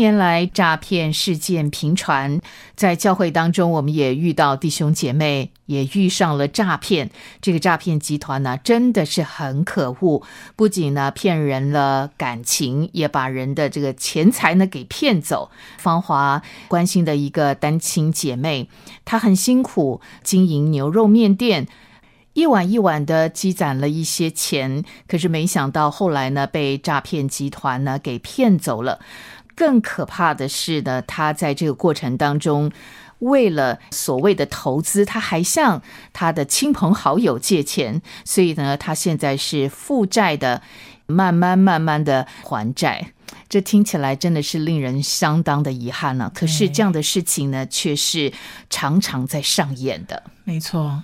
年来，诈骗事件频传，在教会当中，我们也遇到弟兄姐妹也遇上了诈骗。这个诈骗集团呢，真的是很可恶，不仅呢骗人了感情，也把人的这个钱财呢给骗走。芳华关心的一个单亲姐妹，她很辛苦经营牛肉面店，一碗一碗的积攒了一些钱，可是没想到后来呢，被诈骗集团呢给骗走了。更可怕的是呢，他在这个过程当中，为了所谓的投资，他还向他的亲朋好友借钱，所以呢，他现在是负债的，慢慢慢慢的还债。这听起来真的是令人相当的遗憾呢。可是这样的事情呢，却是常常在上演的。没错。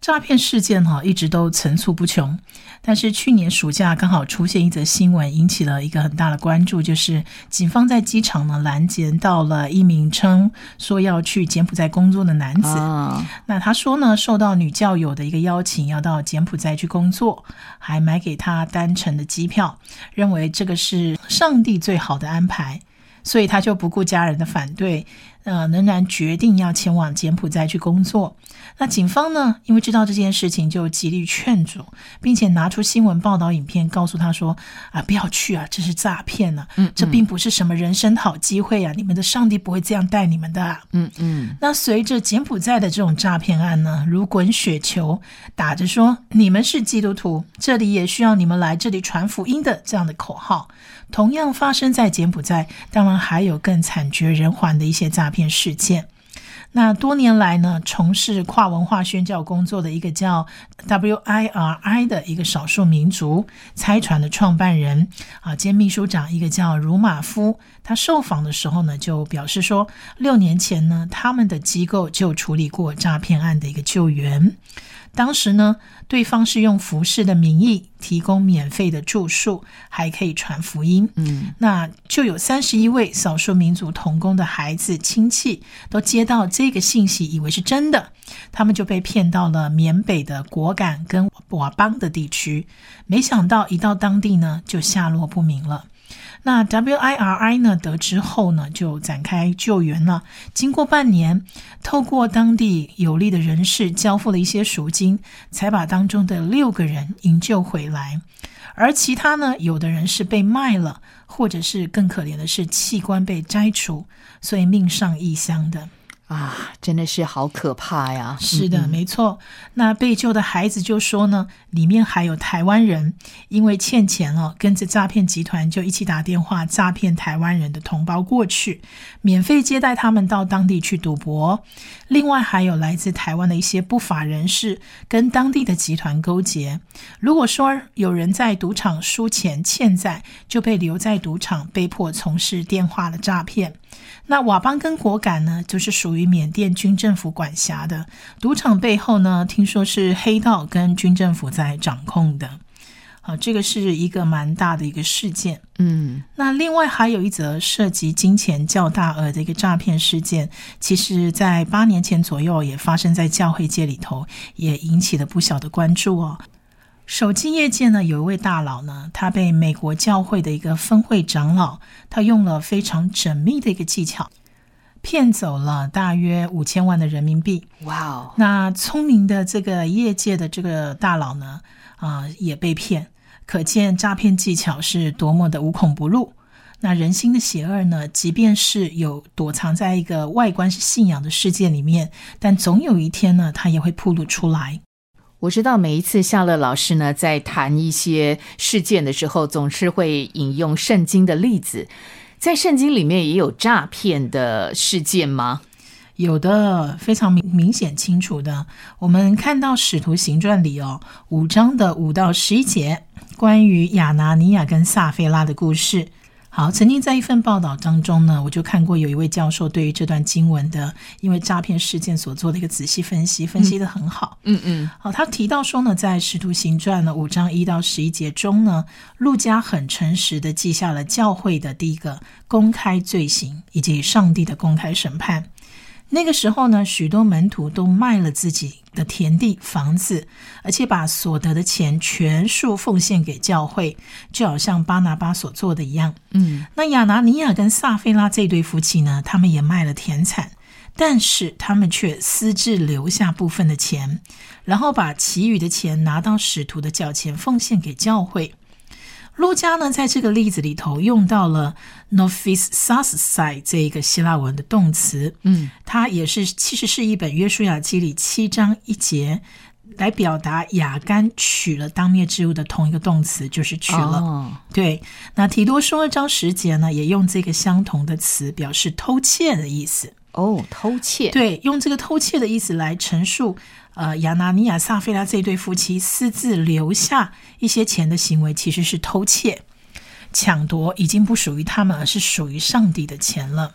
诈骗事件哈一直都层出不穷，但是去年暑假刚好出现一则新闻，引起了一个很大的关注，就是警方在机场呢拦截到了一名称说要去柬埔寨工作的男子。那他说呢，受到女教友的一个邀请，要到柬埔寨去工作，还买给他单程的机票，认为这个是上帝最好的安排，所以他就不顾家人的反对。呃，仍然决定要前往柬埔寨去工作。那警方呢，因为知道这件事情，就极力劝阻，并且拿出新闻报道影片，告诉他说：“啊，不要去啊，这是诈骗呢，嗯，这并不是什么人生好机会啊，你们的上帝不会这样待你们的。”嗯嗯。那随着柬埔寨的这种诈骗案呢，如滚雪球，打着说你们是基督徒，这里也需要你们来这里传福音的这样的口号。同样发生在柬埔寨，当然还有更惨绝人寰的一些诈骗事件。那多年来呢，从事跨文化宣教工作的一个叫 WIRI 的一个少数民族猜传的创办人啊兼秘书长，一个叫茹马夫，他受访的时候呢，就表示说，六年前呢，他们的机构就处理过诈骗案的一个救援。当时呢，对方是用服饰的名义提供免费的住宿，还可以传福音。嗯，那就有三十一位少数民族童工的孩子亲戚都接到这个信息，以为是真的，他们就被骗到了缅北的果敢跟佤邦的地区，没想到一到当地呢，就下落不明了。那 WIRI 呢？得知后呢，就展开救援了。经过半年，透过当地有利的人士交付了一些赎金，才把当中的六个人营救回来。而其他呢，有的人是被卖了，或者是更可怜的是器官被摘除，所以命丧异乡的。啊，真的是好可怕呀！是的，没错。那被救的孩子就说呢，里面还有台湾人，因为欠钱了，跟着诈骗集团就一起打电话诈骗台湾人的同胞过去，免费接待他们到当地去赌博。另外还有来自台湾的一些不法人士跟当地的集团勾结。如果说有人在赌场输钱欠债，就被留在赌场，被迫从事电话的诈骗。那佤邦跟果敢呢，就是属于缅甸军政府管辖的赌场背后呢，听说是黑道跟军政府在掌控的。好，这个是一个蛮大的一个事件。嗯，那另外还有一则涉及金钱较大额的一个诈骗事件，其实在八年前左右也发生在教会界里头，也引起了不小的关注哦。手机业界呢，有一位大佬呢，他被美国教会的一个分会长老，他用了非常缜密的一个技巧，骗走了大约五千万的人民币。哇哦！那聪明的这个业界的这个大佬呢，啊，也被骗，可见诈骗技巧是多么的无孔不入。那人心的邪恶呢，即便是有躲藏在一个外观是信仰的世界里面，但总有一天呢，它也会暴露出来。我知道每一次夏乐老师呢在谈一些事件的时候，总是会引用圣经的例子。在圣经里面也有诈骗的事件吗？有的，非常明明显清楚的。我们看到《使徒行传》里哦，五章的五到十一节，关于亚拿尼亚跟撒菲拉的故事。好，曾经在一份报道当中呢，我就看过有一位教授对于这段经文的因为诈骗事件所做的一个仔细分析，分析的很好。嗯嗯，好，他提到说呢，在《使徒行传》呢五章一到十一节中呢，路加很诚实的记下了教会的第一个公开罪行以及上帝的公开审判。那个时候呢，许多门徒都卖了自己的田地、房子，而且把所得的钱全数奉献给教会，就好像巴拿巴所做的一样。嗯，那亚拿尼亚跟撒菲拉这对夫妻呢，他们也卖了田产，但是他们却私自留下部分的钱，然后把其余的钱拿到使徒的脚前奉献给教会。路加呢，在这个例子里头用到了 “nophis sassai” 这一个希腊文的动词，嗯，它也是其实是一本约书亚记里七章一节来表达雅干取了当灭之物的同一个动词，就是取了。哦，对，那提多书二章十节呢，也用这个相同的词表示偷窃的意思。哦，偷窃，对，用这个偷窃的意思来陈述，呃，亚拿尼亚、撒菲拉这对夫妻私自留下一些钱的行为，其实是偷窃、抢夺，已经不属于他们，而是属于上帝的钱了。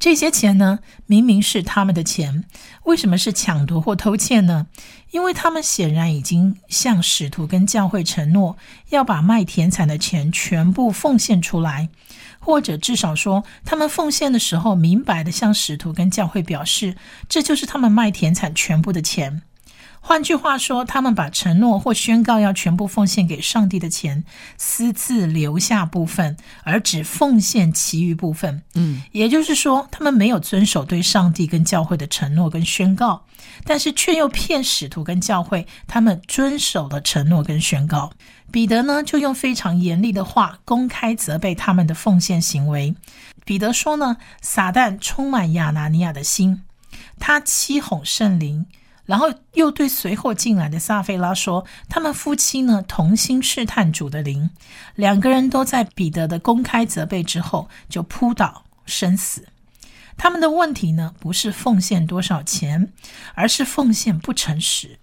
这些钱呢，明明是他们的钱，为什么是抢夺或偷窃呢？因为他们显然已经向使徒跟教会承诺，要把卖田产的钱全部奉献出来。或者至少说，他们奉献的时候，明白的向使徒跟教会表示，这就是他们卖田产全部的钱。换句话说，他们把承诺或宣告要全部奉献给上帝的钱，私自留下部分，而只奉献其余部分。嗯，也就是说，他们没有遵守对上帝跟教会的承诺跟宣告，但是却又骗使徒跟教会，他们遵守了承诺跟宣告。彼得呢，就用非常严厉的话公开责备他们的奉献行为。彼得说呢，撒旦充满亚拿尼亚的心，他欺哄圣灵。然后又对随后进来的撒菲拉说：“他们夫妻呢，同心试探主的灵。两个人都在彼得的公开责备之后，就扑倒身死。他们的问题呢，不是奉献多少钱，而是奉献不诚实，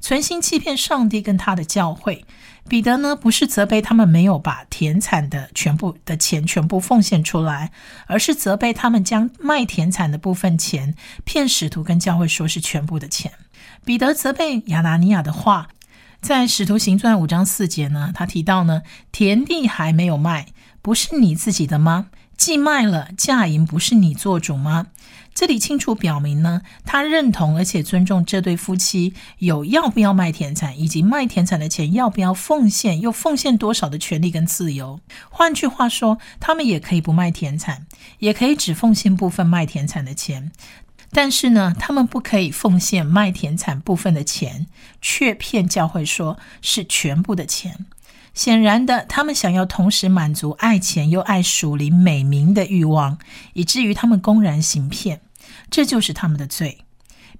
存心欺骗上帝跟他的教会。彼得呢，不是责备他们没有把田产的全部的钱全部奉献出来，而是责备他们将卖田产的部分钱骗使徒跟教会说是全部的钱。彼得责备亚拿尼亚的话，在《使徒行传》五章四节呢，他提到呢，田地还没有卖，不是你自己的吗？既卖了，嫁银不是你做主吗？这里清楚表明呢，他认同而且尊重这对夫妻有要不要卖田产，以及卖田产的钱要不要奉献，又奉献多少的权利跟自由。换句话说，他们也可以不卖田产，也可以只奉献部分卖田产的钱。但是呢，他们不可以奉献卖田产部分的钱，却骗教会说是全部的钱。显然的，他们想要同时满足爱钱又爱属灵美名的欲望，以至于他们公然行骗，这就是他们的罪。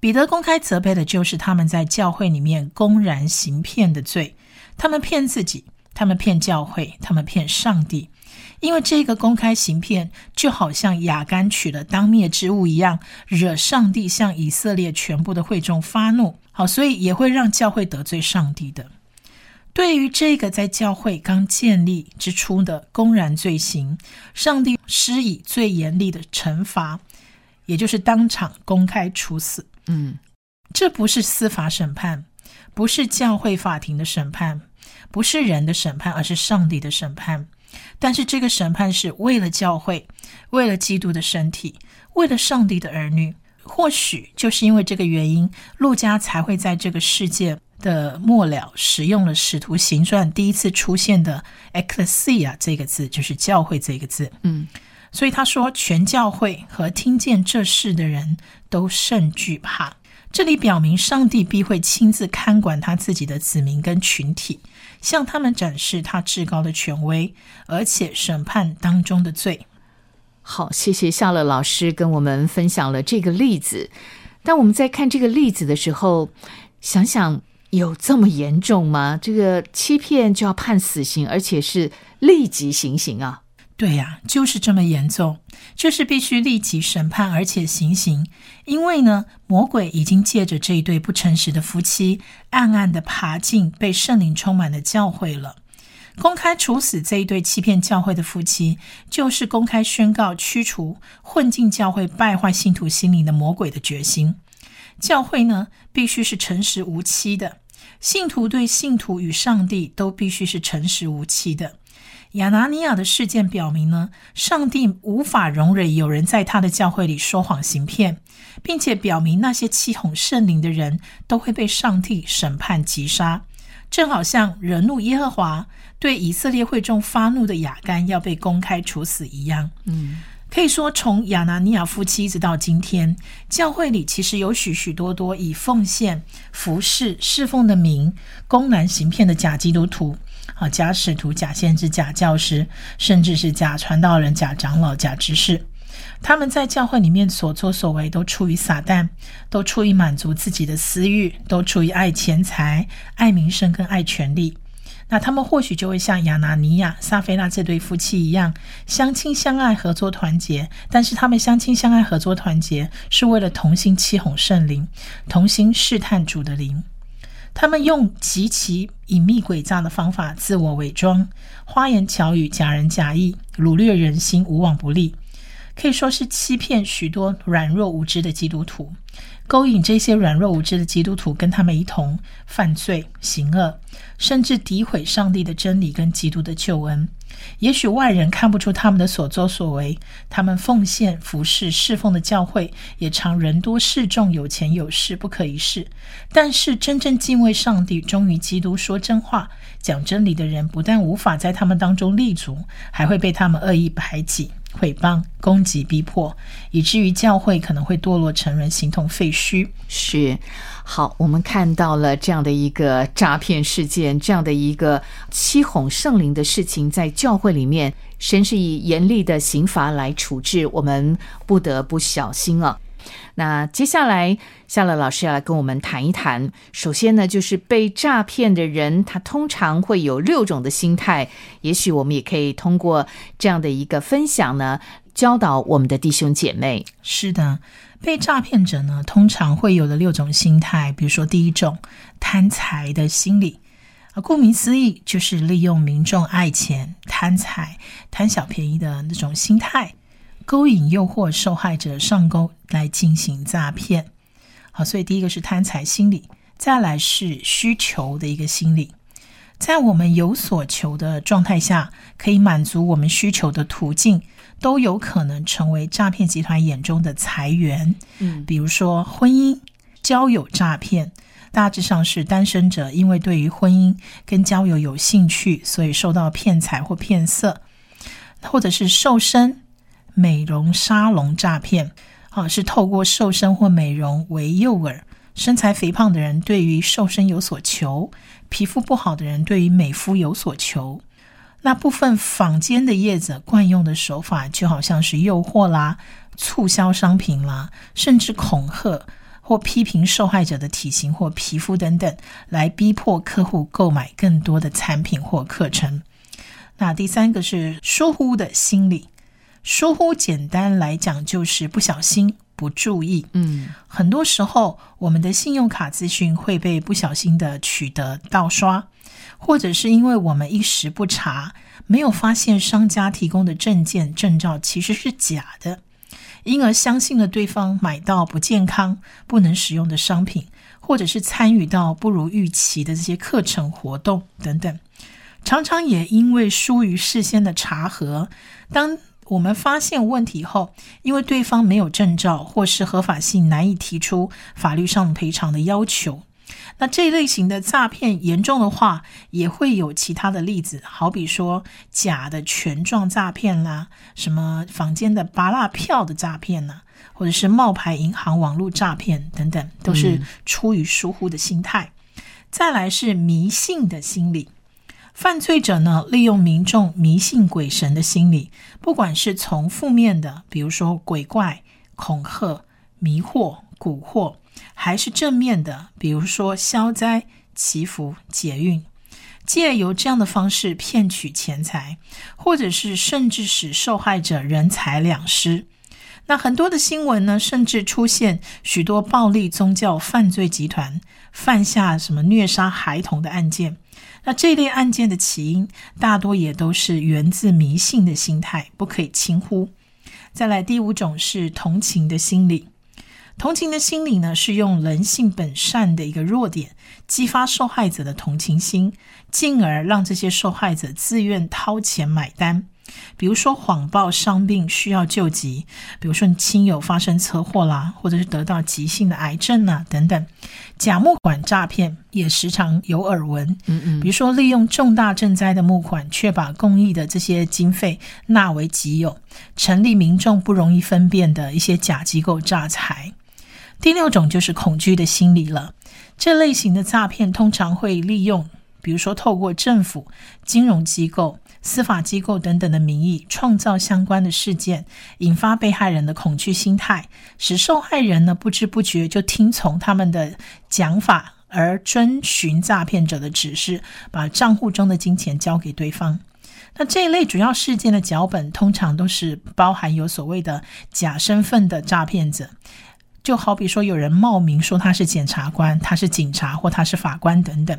彼得公开责备的就是他们在教会里面公然行骗的罪。他们骗自己，他们骗教会，他们骗上帝。因为这个公开行骗，就好像亚干取了当灭之物一样，惹上帝向以色列全部的会众发怒。好，所以也会让教会得罪上帝的。对于这个在教会刚建立之初的公然罪行，上帝施以最严厉的惩罚，也就是当场公开处死。嗯，这不是司法审判，不是教会法庭的审判，不是人的审判，而是上帝的审判。但是这个审判是为了教会，为了基督的身体，为了上帝的儿女。或许就是因为这个原因，陆家才会在这个世界的末了使用了《使徒行传》第一次出现的 “ecclesia” 这个字，就是教会这个字。嗯，所以他说，全教会和听见这事的人都甚惧怕。这里表明，上帝必会亲自看管他自己的子民跟群体，向他们展示他至高的权威，而且审判当中的罪。好，谢谢夏乐老师跟我们分享了这个例子。当我们在看这个例子的时候，想想有这么严重吗？这个欺骗就要判死刑，而且是立即行刑啊！对呀，就是这么严重，就是必须立即审判，而且行刑。因为呢，魔鬼已经借着这一对不诚实的夫妻，暗暗的爬进被圣灵充满的教会了。公开处死这一对欺骗教会的夫妻，就是公开宣告驱除混进教会败坏信徒心灵的魔鬼的决心。教会呢，必须是诚实无欺的；信徒对信徒与上帝都必须是诚实无欺的。亚拿尼亚的事件表明呢，上帝无法容忍有人在他的教会里说谎行骗，并且表明那些欺哄圣灵的人都会被上帝审判击杀。正好像惹怒耶和华、对以色列会众发怒的亚干要被公开处死一样。嗯，可以说，从亚拿尼亚夫妻一直到今天，教会里其实有许许多多以奉献、服侍、侍奉的名公然行骗的假基督徒，啊，假使徒、假先知、假教师，甚至是假传道人、假长老、假执事。他们在教会里面所作所为，都出于撒旦，都出于满足自己的私欲，都出于爱钱财、爱名声跟爱权力。那他们或许就会像亚拿尼亚、撒菲娜这对夫妻一样，相亲相爱、合作团结。但是他们相亲相爱、合作团结，是为了同心欺哄圣灵，同心试探主的灵。他们用极其隐秘诡诈的方法，自我伪装，花言巧语，假仁假义，掳掠人心，无往不利。可以说是欺骗许多软弱无知的基督徒，勾引这些软弱无知的基督徒跟他们一同犯罪行恶，甚至诋毁上帝的真理跟基督的救恩。也许外人看不出他们的所作所为，他们奉献服侍侍奉的教会也常人多势众，有钱有势，不可一世。但是真正敬畏上帝、忠于基督、说真话、讲真理的人，不但无法在他们当中立足，还会被他们恶意排挤。毁谤、攻击、逼迫，以至于教会可能会堕落成人，形同废墟。是，好，我们看到了这样的一个诈骗事件，这样的一个欺哄圣灵的事情，在教会里面，神是以严厉的刑罚来处置，我们不得不小心啊。那接下来，夏乐老师要来跟我们谈一谈。首先呢，就是被诈骗的人，他通常会有六种的心态。也许我们也可以通过这样的一个分享呢，教导我们的弟兄姐妹。是的，被诈骗者呢，通常会有的六种心态。比如说，第一种贪财的心理啊，顾名思义，就是利用民众爱钱、贪财、贪小便宜的那种心态。勾引、诱惑受害者上钩来进行诈骗，好，所以第一个是贪财心理，再来是需求的一个心理。在我们有所求的状态下，可以满足我们需求的途径，都有可能成为诈骗集团眼中的财源。嗯，比如说婚姻、交友诈骗，大致上是单身者因为对于婚姻跟交友有兴趣，所以受到骗财或骗色，或者是瘦身。美容沙龙诈骗，啊，是透过瘦身或美容为诱饵。身材肥胖的人对于瘦身有所求，皮肤不好的人对于美肤有所求。那部分坊间的业者惯用的手法，就好像是诱惑啦、促销商品啦，甚至恐吓或批评受害者的体型或皮肤等等，来逼迫客户购买更多的产品或课程。那第三个是疏忽的心理。疏忽，简单来讲就是不小心、不注意。嗯，很多时候我们的信用卡资讯会被不小心的取得盗刷，或者是因为我们一时不查，没有发现商家提供的证件、证照其实是假的，因而相信了对方买到不健康、不能使用的商品，或者是参与到不如预期的这些课程活动等等。常常也因为疏于事先的查核，当我们发现问题后，因为对方没有证照或是合法性难以提出法律上赔偿的要求，那这一类型的诈骗严重的话，也会有其他的例子，好比说假的权状诈骗啦，什么坊间的拔蜡票的诈骗呐，或者是冒牌银行网络诈骗等等，都是出于疏忽的心态。再来是迷信的心理。犯罪者呢，利用民众迷信鬼神的心理，不管是从负面的，比如说鬼怪、恐吓、迷惑、蛊惑，还是正面的，比如说消灾、祈福、解运，借由这样的方式骗取钱财，或者是甚至使受害者人财两失。那很多的新闻呢，甚至出现许多暴力宗教犯罪集团犯下什么虐杀孩童的案件。那这类案件的起因，大多也都是源自迷信的心态，不可以轻忽。再来，第五种是同情的心理。同情的心理呢，是用人性本善的一个弱点，激发受害者的同情心，进而让这些受害者自愿掏钱买单。比如说谎报伤病需要救急，比如说你亲友发生车祸啦，或者是得到急性的癌症啊等等。假募款诈骗也时常有耳闻，嗯嗯，比如说利用重大赈灾的募款，却把公益的这些经费纳为己有，成立民众不容易分辨的一些假机构诈财。第六种就是恐惧的心理了。这类型的诈骗通常会利用，比如说透过政府、金融机构、司法机构等等的名义，创造相关的事件，引发被害人的恐惧心态，使受害人呢不知不觉就听从他们的讲法，而遵循诈骗者的指示，把账户中的金钱交给对方。那这一类主要事件的脚本，通常都是包含有所谓的假身份的诈骗者。就好比说，有人冒名说他是检察官，他是警察，或他是法官等等。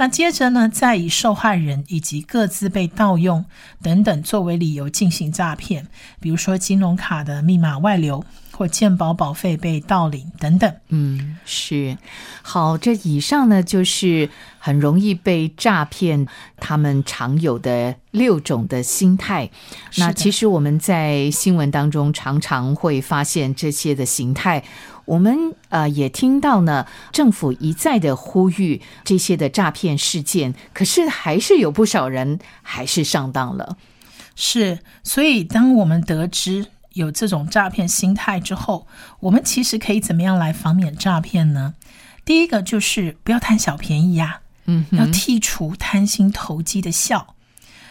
那接着呢，再以受害人以及各自被盗用等等作为理由进行诈骗，比如说金融卡的密码外流。或健保保费被盗领等等，嗯，是好。这以上呢，就是很容易被诈骗，他们常有的六种的心态。那其实我们在新闻当中常常会发现这些的形态。我们呃也听到呢，政府一再的呼吁这些的诈骗事件，可是还是有不少人还是上当了。是，所以当我们得知。有这种诈骗心态之后，我们其实可以怎么样来防免诈骗呢？第一个就是不要贪小便宜呀，嗯，要剔除贪心投机的笑。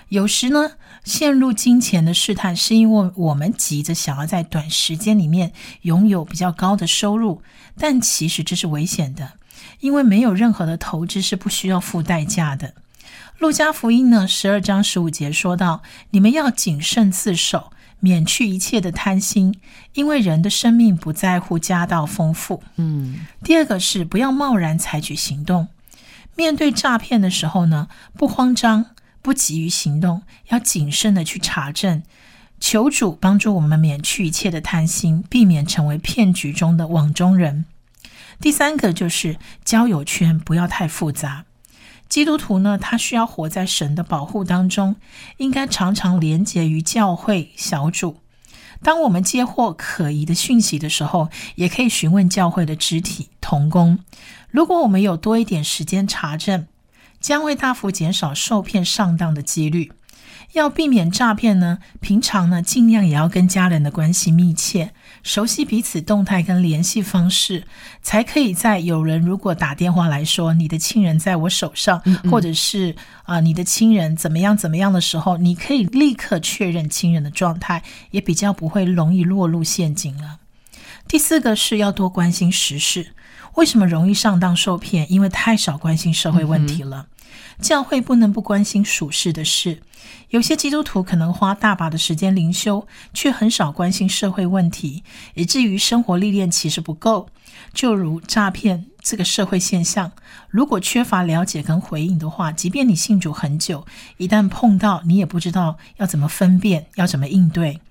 有时呢，陷入金钱的试探，是因为我们急着想要在短时间里面拥有比较高的收入，但其实这是危险的，因为没有任何的投资是不需要付代价的。路加福音呢，十二章十五节说到：“你们要谨慎自守。”免去一切的贪心，因为人的生命不在乎家道丰富。嗯，第二个是不要贸然采取行动。面对诈骗的时候呢，不慌张，不急于行动，要谨慎的去查证，求主帮助我们免去一切的贪心，避免成为骗局中的网中人。第三个就是交友圈不要太复杂。基督徒呢，他需要活在神的保护当中，应该常常连结于教会小组。当我们接获可疑的讯息的时候，也可以询问教会的肢体同工。如果我们有多一点时间查证，将会大幅减少受骗上当的几率。要避免诈骗呢，平常呢尽量也要跟家人的关系密切，熟悉彼此动态跟联系方式，才可以在有人如果打电话来说你的亲人在我手上，或者是啊你的亲人怎么样怎么样的时候，你可以立刻确认亲人的状态，也比较不会容易落入陷阱了。第四个是要多关心时事，为什么容易上当受骗？因为太少关心社会问题了。教会不能不关心属世的事。有些基督徒可能花大把的时间灵修，却很少关心社会问题，以至于生活历练其实不够。就如诈骗这个社会现象，如果缺乏了解跟回应的话，即便你信主很久，一旦碰到，你也不知道要怎么分辨，要怎么应对。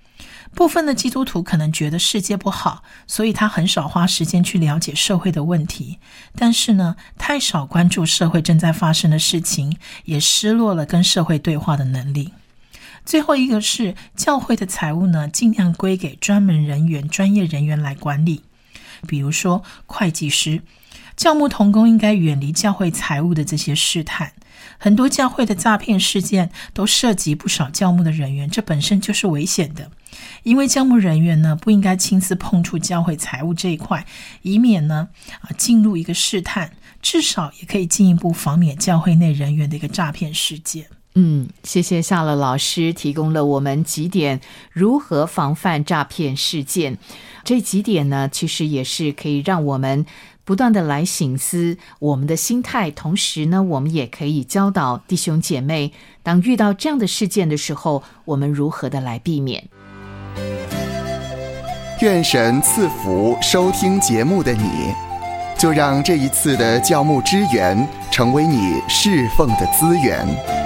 部分的基督徒可能觉得世界不好，所以他很少花时间去了解社会的问题。但是呢，太少关注社会正在发生的事情，也失落了跟社会对话的能力。最后一个是教会的财务呢，尽量归给专门人员、专业人员来管理，比如说会计师、教牧同工，应该远离教会财务的这些试探。很多教会的诈骗事件都涉及不少教牧的人员，这本身就是危险的。因为教牧人员呢，不应该亲自碰触教会财务这一块，以免呢啊进入一个试探，至少也可以进一步防免教会内人员的一个诈骗事件。嗯，谢谢夏乐老师提供了我们几点如何防范诈骗事件。这几点呢，其实也是可以让我们不断的来醒思我们的心态，同时呢，我们也可以教导弟兄姐妹，当遇到这样的事件的时候，我们如何的来避免。愿神赐福收听节目的你，就让这一次的教牧支援。成为你侍奉的资源。